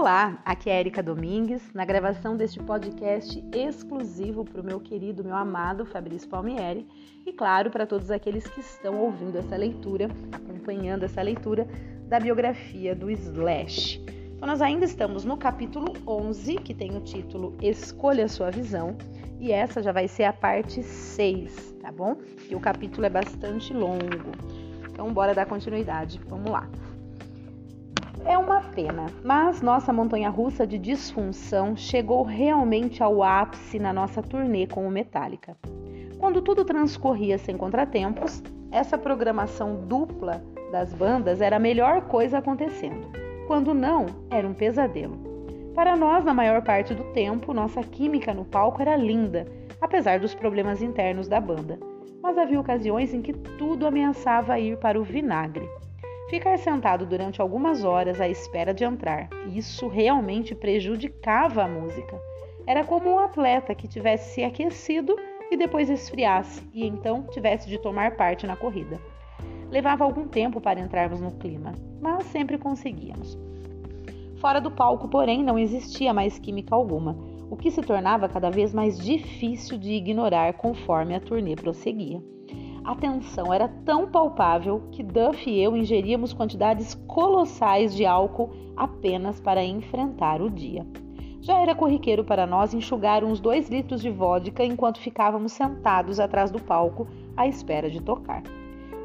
Olá, aqui é Erika Domingues, na gravação deste podcast exclusivo para o meu querido, meu amado Fabrício Palmieri e, claro, para todos aqueles que estão ouvindo essa leitura, acompanhando essa leitura da biografia do Slash. Então, nós ainda estamos no capítulo 11, que tem o título Escolha Sua Visão, e essa já vai ser a parte 6, tá bom? E o capítulo é bastante longo. Então, bora dar continuidade. Vamos lá. É uma pena, mas nossa montanha russa de disfunção chegou realmente ao ápice na nossa turnê com o Metallica. Quando tudo transcorria sem contratempos, essa programação dupla das bandas era a melhor coisa acontecendo. Quando não, era um pesadelo. Para nós, na maior parte do tempo, nossa química no palco era linda, apesar dos problemas internos da banda. Mas havia ocasiões em que tudo ameaçava ir para o vinagre. Ficar sentado durante algumas horas à espera de entrar, isso realmente prejudicava a música. Era como um atleta que tivesse se aquecido e depois esfriasse e então tivesse de tomar parte na corrida. Levava algum tempo para entrarmos no clima, mas sempre conseguíamos. Fora do palco, porém, não existia mais química alguma, o que se tornava cada vez mais difícil de ignorar conforme a turnê prosseguia. A tensão era tão palpável que Duff e eu ingeríamos quantidades colossais de álcool apenas para enfrentar o dia. Já era corriqueiro para nós enxugar uns dois litros de vodka enquanto ficávamos sentados atrás do palco à espera de tocar.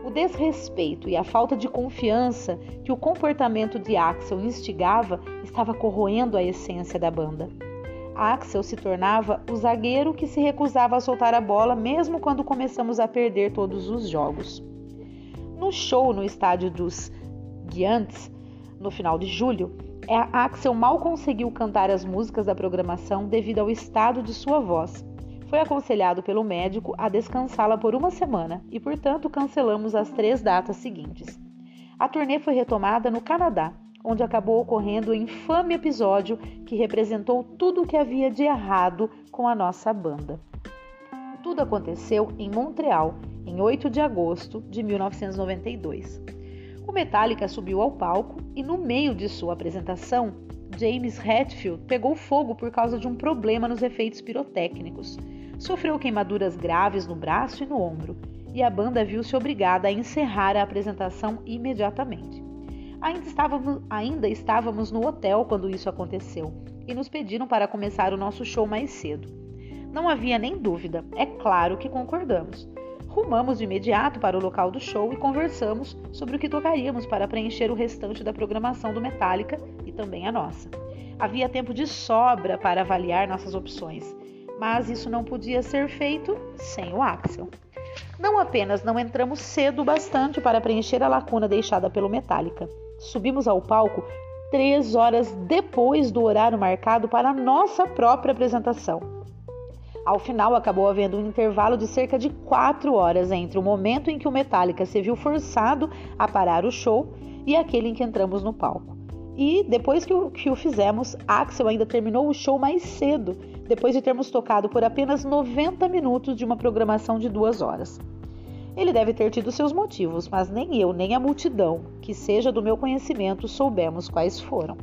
O desrespeito e a falta de confiança que o comportamento de Axel instigava estava corroendo a essência da banda. Axel se tornava o zagueiro que se recusava a soltar a bola mesmo quando começamos a perder todos os jogos. No show no estádio dos Giants, no final de julho, é, Axel mal conseguiu cantar as músicas da programação devido ao estado de sua voz. Foi aconselhado pelo médico a descansá-la por uma semana e, portanto, cancelamos as três datas seguintes. A turnê foi retomada no Canadá, onde acabou ocorrendo o infame episódio que representou tudo o que havia de errado com a nossa banda. Tudo aconteceu em Montreal, em 8 de agosto de 1992. O Metallica subiu ao palco e, no meio de sua apresentação, James Hetfield pegou fogo por causa de um problema nos efeitos pirotécnicos. Sofreu queimaduras graves no braço e no ombro, e a banda viu-se obrigada a encerrar a apresentação imediatamente. Ainda estávamos, ainda estávamos no hotel quando isso aconteceu e nos pediram para começar o nosso show mais cedo. Não havia nem dúvida, é claro que concordamos. Rumamos de imediato para o local do show e conversamos sobre o que tocaríamos para preencher o restante da programação do Metallica e também a nossa. Havia tempo de sobra para avaliar nossas opções, mas isso não podia ser feito sem o Axel. Não apenas não entramos cedo o bastante para preencher a lacuna deixada pelo Metallica, Subimos ao palco três horas depois do horário marcado para a nossa própria apresentação. Ao final, acabou havendo um intervalo de cerca de quatro horas entre o momento em que o Metallica se viu forçado a parar o show e aquele em que entramos no palco. E depois que o, que o fizemos, Axel ainda terminou o show mais cedo, depois de termos tocado por apenas 90 minutos de uma programação de duas horas. Ele deve ter tido seus motivos, mas nem eu, nem a multidão, que seja do meu conhecimento, soubemos quais foram.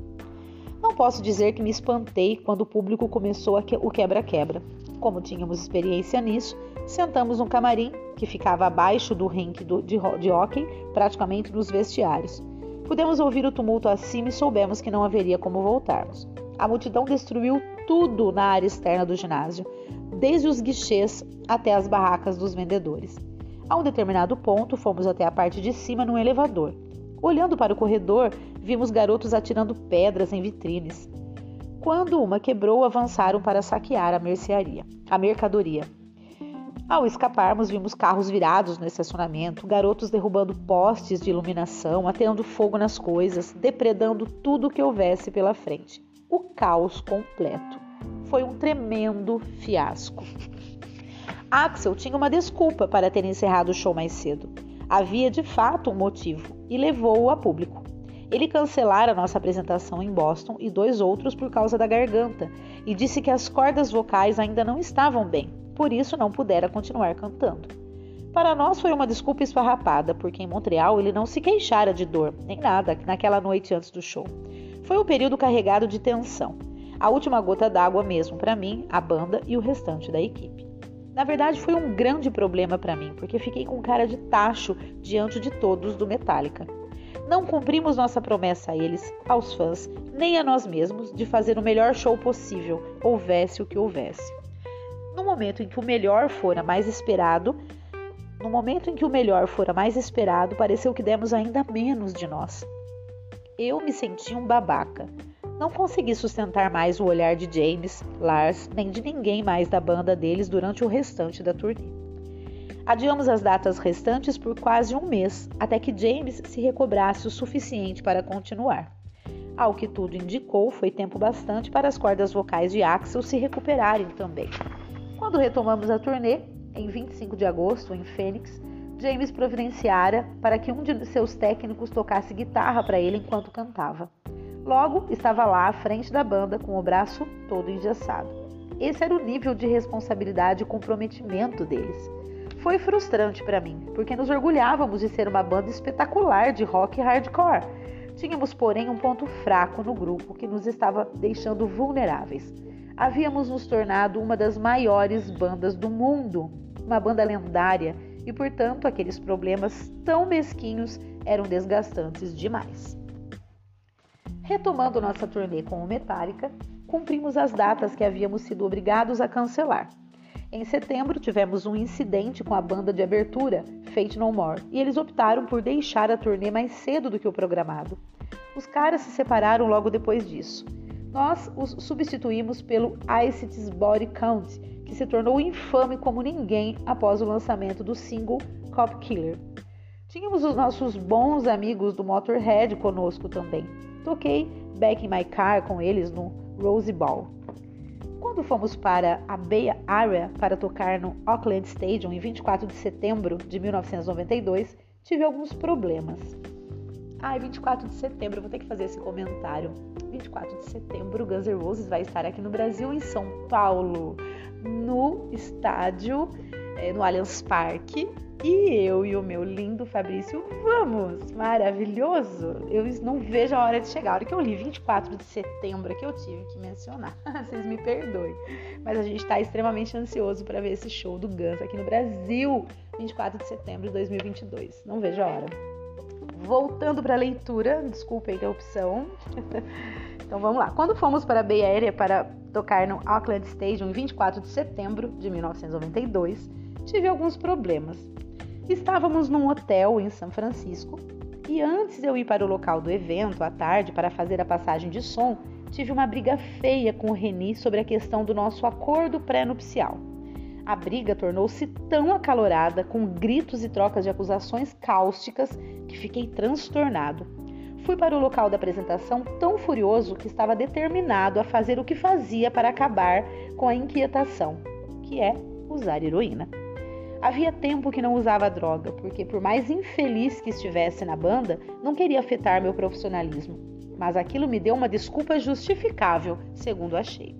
Não posso dizer que me espantei quando o público começou o quebra-quebra. Como tínhamos experiência nisso, sentamos no camarim, que ficava abaixo do rink de, de hockey, praticamente nos vestiários. Pudemos ouvir o tumulto acima e soubemos que não haveria como voltarmos. A multidão destruiu tudo na área externa do ginásio, desde os guichês até as barracas dos vendedores. A um determinado ponto, fomos até a parte de cima num elevador. Olhando para o corredor, vimos garotos atirando pedras em vitrines. Quando uma quebrou, avançaram para saquear a mercearia, a mercadoria. Ao escaparmos, vimos carros virados no estacionamento, garotos derrubando postes de iluminação, ateando fogo nas coisas, depredando tudo que houvesse pela frente. O caos completo. Foi um tremendo fiasco. Axel tinha uma desculpa para ter encerrado o show mais cedo. Havia de fato um motivo e levou-o a público. Ele cancelara nossa apresentação em Boston e dois outros por causa da garganta e disse que as cordas vocais ainda não estavam bem, por isso não pudera continuar cantando. Para nós foi uma desculpa esfarrapada, porque em Montreal ele não se queixara de dor, nem nada, naquela noite antes do show. Foi um período carregado de tensão. A última gota d'água mesmo para mim, a banda e o restante da equipe. Na verdade, foi um grande problema para mim, porque fiquei com cara de tacho diante de todos do Metallica. Não cumprimos nossa promessa a eles, aos fãs, nem a nós mesmos, de fazer o melhor show possível, houvesse o que houvesse. No momento em que o melhor fora mais esperado, no momento em que o melhor fora mais esperado, pareceu que demos ainda menos de nós. Eu me senti um babaca. Não consegui sustentar mais o olhar de James, Lars, nem de ninguém mais da banda deles durante o restante da turnê. Adiamos as datas restantes por quase um mês, até que James se recobrasse o suficiente para continuar. Ao que tudo indicou, foi tempo bastante para as cordas vocais de Axel se recuperarem também. Quando retomamos a turnê, em 25 de agosto, em Phoenix, James providenciara para que um de seus técnicos tocasse guitarra para ele enquanto cantava. Logo, estava lá à frente da banda com o braço todo engessado. Esse era o nível de responsabilidade e comprometimento deles. Foi frustrante para mim, porque nos orgulhávamos de ser uma banda espetacular de rock hardcore. Tínhamos, porém, um ponto fraco no grupo que nos estava deixando vulneráveis. Havíamos nos tornado uma das maiores bandas do mundo, uma banda lendária, e portanto aqueles problemas tão mesquinhos eram desgastantes demais. Retomando nossa turnê com o Metallica, cumprimos as datas que havíamos sido obrigados a cancelar. Em setembro, tivemos um incidente com a banda de abertura, Fate No More, e eles optaram por deixar a turnê mais cedo do que o programado. Os caras se separaram logo depois disso. Nós os substituímos pelo Icity's Body Count, que se tornou infame como ninguém após o lançamento do single Cop Killer. Tínhamos os nossos bons amigos do Motorhead conosco também. Toquei Back in My Car com eles no Rose Ball. Quando fomos para a Bay Area para tocar no Auckland Stadium em 24 de setembro de 1992, tive alguns problemas. Ai, 24 de setembro, vou ter que fazer esse comentário. 24 de setembro, Guns N' Roses vai estar aqui no Brasil, em São Paulo, no estádio, é, no Allianz Parque. E eu e o meu lindo Fabrício vamos! Maravilhoso! Eu não vejo a hora de chegar. A hora que eu li 24 de setembro, é que eu tive que mencionar. Vocês me perdoem. Mas a gente está extremamente ansioso para ver esse show do Guns aqui no Brasil, 24 de setembro de 2022. Não vejo a hora. Voltando para a leitura, desculpa a interrupção. então vamos lá. Quando fomos para a Bay Area para tocar no Auckland Stadium em 24 de setembro de 1992, tive alguns problemas. Estávamos num hotel em São Francisco e antes de eu ir para o local do evento à tarde para fazer a passagem de som, tive uma briga feia com o Reni sobre a questão do nosso acordo pré-nupcial. A briga tornou-se tão acalorada, com gritos e trocas de acusações cáusticas, que fiquei transtornado. Fui para o local da apresentação tão furioso que estava determinado a fazer o que fazia para acabar com a inquietação, que é usar heroína. Havia tempo que não usava droga, porque por mais infeliz que estivesse na banda, não queria afetar meu profissionalismo. Mas aquilo me deu uma desculpa justificável, segundo achei.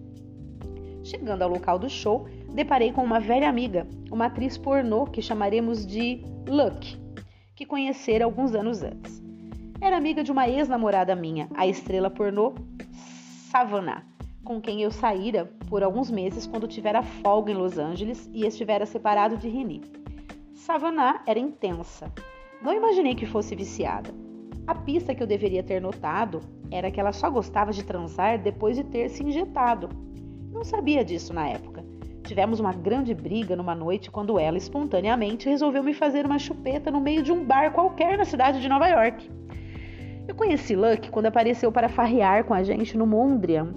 Chegando ao local do show, deparei com uma velha amiga, uma atriz pornô que chamaremos de Luck, que conhecera alguns anos antes. Era amiga de uma ex-namorada minha, a estrela pornô Savannah com quem eu saíra por alguns meses quando tivera folga em Los Angeles e estivera separado de Rini. Savannah era intensa. Não imaginei que fosse viciada. A pista que eu deveria ter notado era que ela só gostava de transar depois de ter se injetado. Não sabia disso na época. Tivemos uma grande briga numa noite quando ela, espontaneamente, resolveu me fazer uma chupeta no meio de um bar qualquer na cidade de Nova York. Eu conheci Luck quando apareceu para farrear com a gente no Mondrian,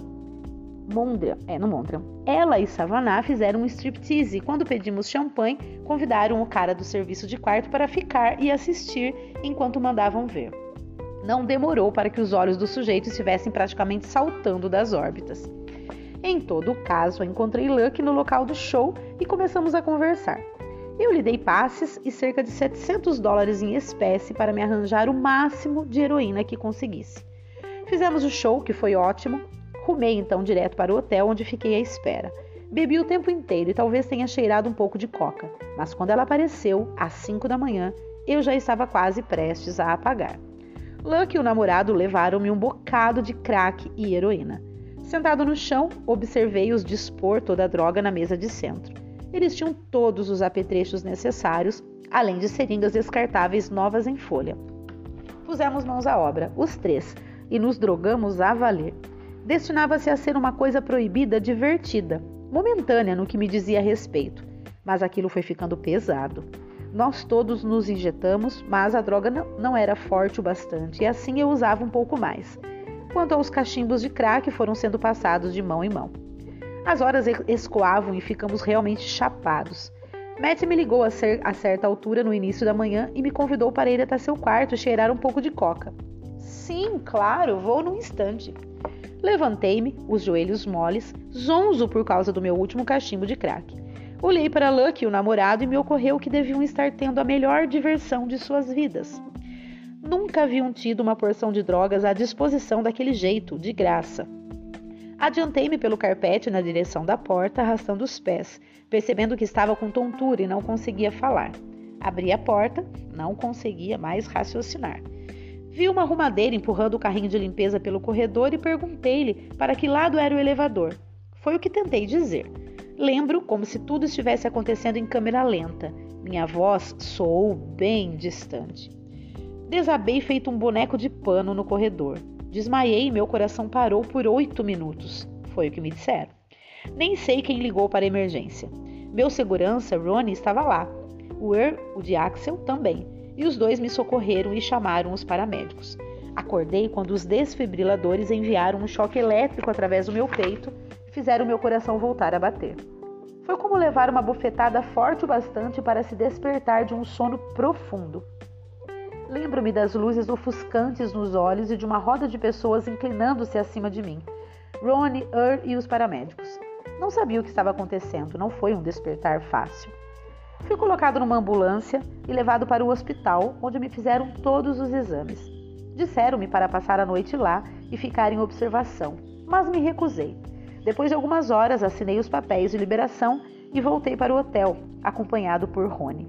Mondrian, é, no Mondrian. Ela e Savannah fizeram um striptease e quando pedimos champanhe, convidaram o cara do serviço de quarto para ficar e assistir enquanto mandavam ver. Não demorou para que os olhos do sujeito estivessem praticamente saltando das órbitas. Em todo caso, encontrei Luck no local do show e começamos a conversar. Eu lhe dei passes e cerca de 700 dólares em espécie para me arranjar o máximo de heroína que conseguisse. Fizemos o show, que foi ótimo, Rumei então direto para o hotel onde fiquei à espera. Bebi o tempo inteiro e talvez tenha cheirado um pouco de coca, mas quando ela apareceu, às 5 da manhã, eu já estava quase prestes a apagar. Luck e o namorado levaram-me um bocado de crack e heroína. Sentado no chão, observei-os dispor toda a droga na mesa de centro. Eles tinham todos os apetrechos necessários, além de seringas descartáveis novas em folha. Pusemos mãos à obra, os três, e nos drogamos a valer. Destinava-se a ser uma coisa proibida, divertida, momentânea no que me dizia a respeito, mas aquilo foi ficando pesado. Nós todos nos injetamos, mas a droga não era forte o bastante e assim eu usava um pouco mais. Quanto aos cachimbos de crack, foram sendo passados de mão em mão. As horas escoavam e ficamos realmente chapados. Matt me ligou a, ser, a certa altura no início da manhã e me convidou para ir até seu quarto cheirar um pouco de coca. Sim, claro, vou num instante. Levantei-me, os joelhos moles, zonzo por causa do meu último cachimbo de crack. Olhei para Lucky, o namorado, e me ocorreu que deviam estar tendo a melhor diversão de suas vidas. Nunca haviam tido uma porção de drogas à disposição daquele jeito, de graça. Adiantei-me pelo carpete na direção da porta, arrastando os pés, percebendo que estava com tontura e não conseguia falar. Abri a porta, não conseguia mais raciocinar. Vi uma arrumadeira empurrando o carrinho de limpeza pelo corredor e perguntei-lhe para que lado era o elevador. Foi o que tentei dizer. Lembro como se tudo estivesse acontecendo em câmera lenta. Minha voz soou bem distante. Desabei feito um boneco de pano no corredor. Desmaiei e meu coração parou por oito minutos. Foi o que me disseram. Nem sei quem ligou para a emergência. Meu segurança, Ronnie, estava lá. O Er, o de Axel, também. E os dois me socorreram e chamaram os paramédicos. Acordei quando os desfibriladores enviaram um choque elétrico através do meu peito e fizeram meu coração voltar a bater. Foi como levar uma bofetada forte o bastante para se despertar de um sono profundo. Lembro-me das luzes ofuscantes nos olhos e de uma roda de pessoas inclinando-se acima de mim. Ronnie, Ur e os paramédicos. Não sabia o que estava acontecendo, não foi um despertar fácil. Fui colocado numa ambulância e levado para o hospital, onde me fizeram todos os exames. Disseram-me para passar a noite lá e ficar em observação, mas me recusei. Depois de algumas horas, assinei os papéis de liberação e voltei para o hotel, acompanhado por Rony.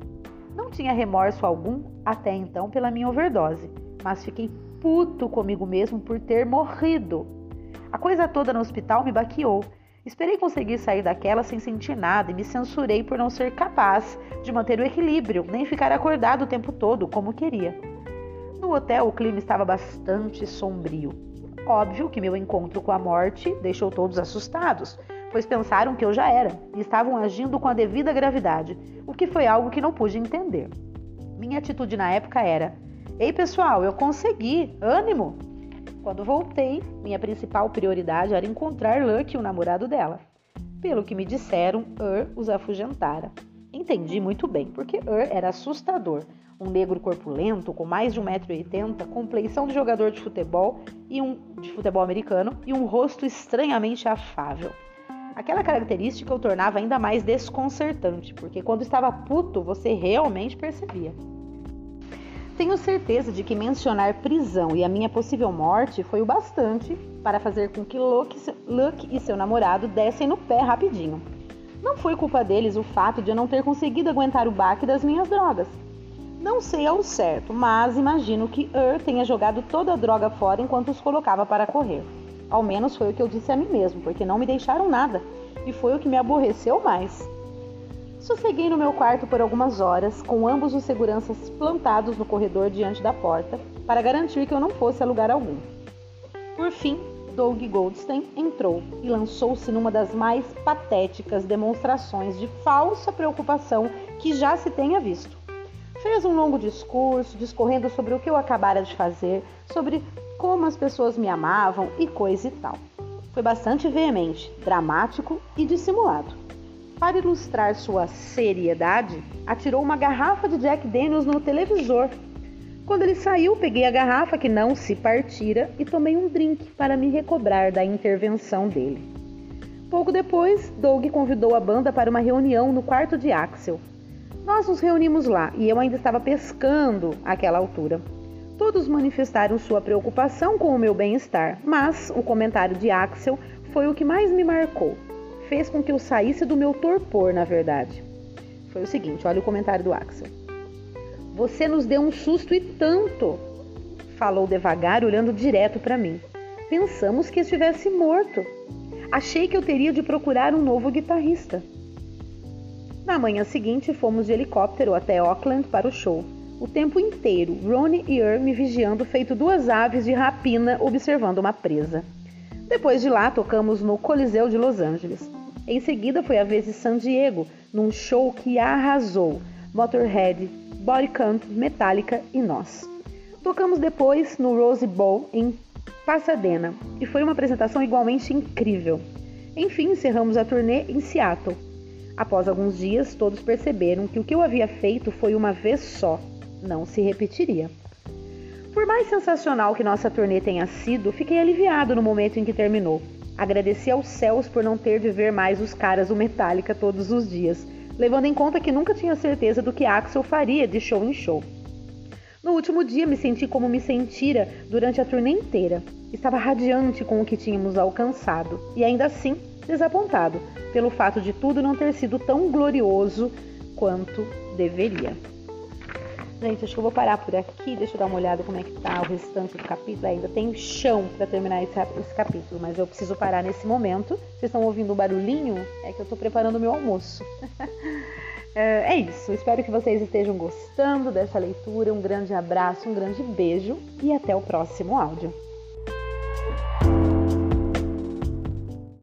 Não tinha remorso algum até então pela minha overdose, mas fiquei puto comigo mesmo por ter morrido. A coisa toda no hospital me baqueou. Esperei conseguir sair daquela sem sentir nada e me censurei por não ser capaz de manter o equilíbrio, nem ficar acordado o tempo todo como queria. No hotel, o clima estava bastante sombrio. Óbvio que meu encontro com a morte deixou todos assustados, pois pensaram que eu já era e estavam agindo com a devida gravidade, o que foi algo que não pude entender. Minha atitude na época era: Ei pessoal, eu consegui, ânimo! Quando voltei, minha principal prioridade era encontrar Luck, o namorado dela. Pelo que me disseram, Ur os afugentara. Entendi muito bem, porque Ur era assustador. Um negro corpulento, com mais de 1,80m, compleição de jogador de futebol e um de futebol americano e um rosto estranhamente afável. Aquela característica o tornava ainda mais desconcertante, porque quando estava puto, você realmente percebia. Tenho certeza de que mencionar prisão e a minha possível morte foi o bastante para fazer com que Luke, e seu namorado dessem no pé rapidinho. Não foi culpa deles o fato de eu não ter conseguido aguentar o baque das minhas drogas. Não sei ao certo, mas imagino que Ur tenha jogado toda a droga fora enquanto os colocava para correr. Ao menos foi o que eu disse a mim mesmo, porque não me deixaram nada, e foi o que me aborreceu mais. Sosseguei no meu quarto por algumas horas, com ambos os seguranças plantados no corredor diante da porta, para garantir que eu não fosse a lugar algum. Por fim, Doug Goldstein entrou e lançou-se numa das mais patéticas demonstrações de falsa preocupação que já se tenha visto. Fez um longo discurso discorrendo sobre o que eu acabara de fazer, sobre como as pessoas me amavam e coisa e tal. Foi bastante veemente, dramático e dissimulado. Para ilustrar sua seriedade, atirou uma garrafa de Jack Daniels no televisor. Quando ele saiu, peguei a garrafa que não se partira e tomei um drink para me recobrar da intervenção dele. Pouco depois, Doug convidou a banda para uma reunião no quarto de Axel. Nós nos reunimos lá e eu ainda estava pescando àquela altura. Todos manifestaram sua preocupação com o meu bem-estar, mas o comentário de Axel foi o que mais me marcou. Fez com que eu saísse do meu torpor, na verdade. Foi o seguinte: olha o comentário do Axel. Você nos deu um susto e tanto. falou devagar, olhando direto para mim. Pensamos que estivesse morto. Achei que eu teria de procurar um novo guitarrista. Na manhã seguinte, fomos de helicóptero até Auckland para o show. O tempo inteiro, Ronnie e Earl me vigiando, feito duas aves de rapina observando uma presa. Depois de lá, tocamos no Coliseu de Los Angeles. Em seguida, foi a vez de San Diego, num show que arrasou. Motorhead, Bodycount, Metallica e nós. Tocamos depois no Rose Bowl em Pasadena e foi uma apresentação igualmente incrível. Enfim, encerramos a turnê em Seattle. Após alguns dias, todos perceberam que o que eu havia feito foi uma vez só, não se repetiria. Por mais sensacional que nossa turnê tenha sido, fiquei aliviado no momento em que terminou. Agradeci aos céus por não ter de ver mais os caras do Metallica todos os dias, levando em conta que nunca tinha certeza do que Axel faria de show em show. No último dia me senti como me sentira durante a turnê inteira. Estava radiante com o que tínhamos alcançado e ainda assim desapontado pelo fato de tudo não ter sido tão glorioso quanto deveria. Gente, acho que eu vou parar por aqui. Deixa eu dar uma olhada como é que tá o restante do capítulo. Ainda tem chão para terminar esse, esse, capítulo, mas eu preciso parar nesse momento. Vocês estão ouvindo o barulhinho? É que eu tô preparando o meu almoço. é, é isso. Espero que vocês estejam gostando dessa leitura. Um grande abraço, um grande beijo e até o próximo áudio.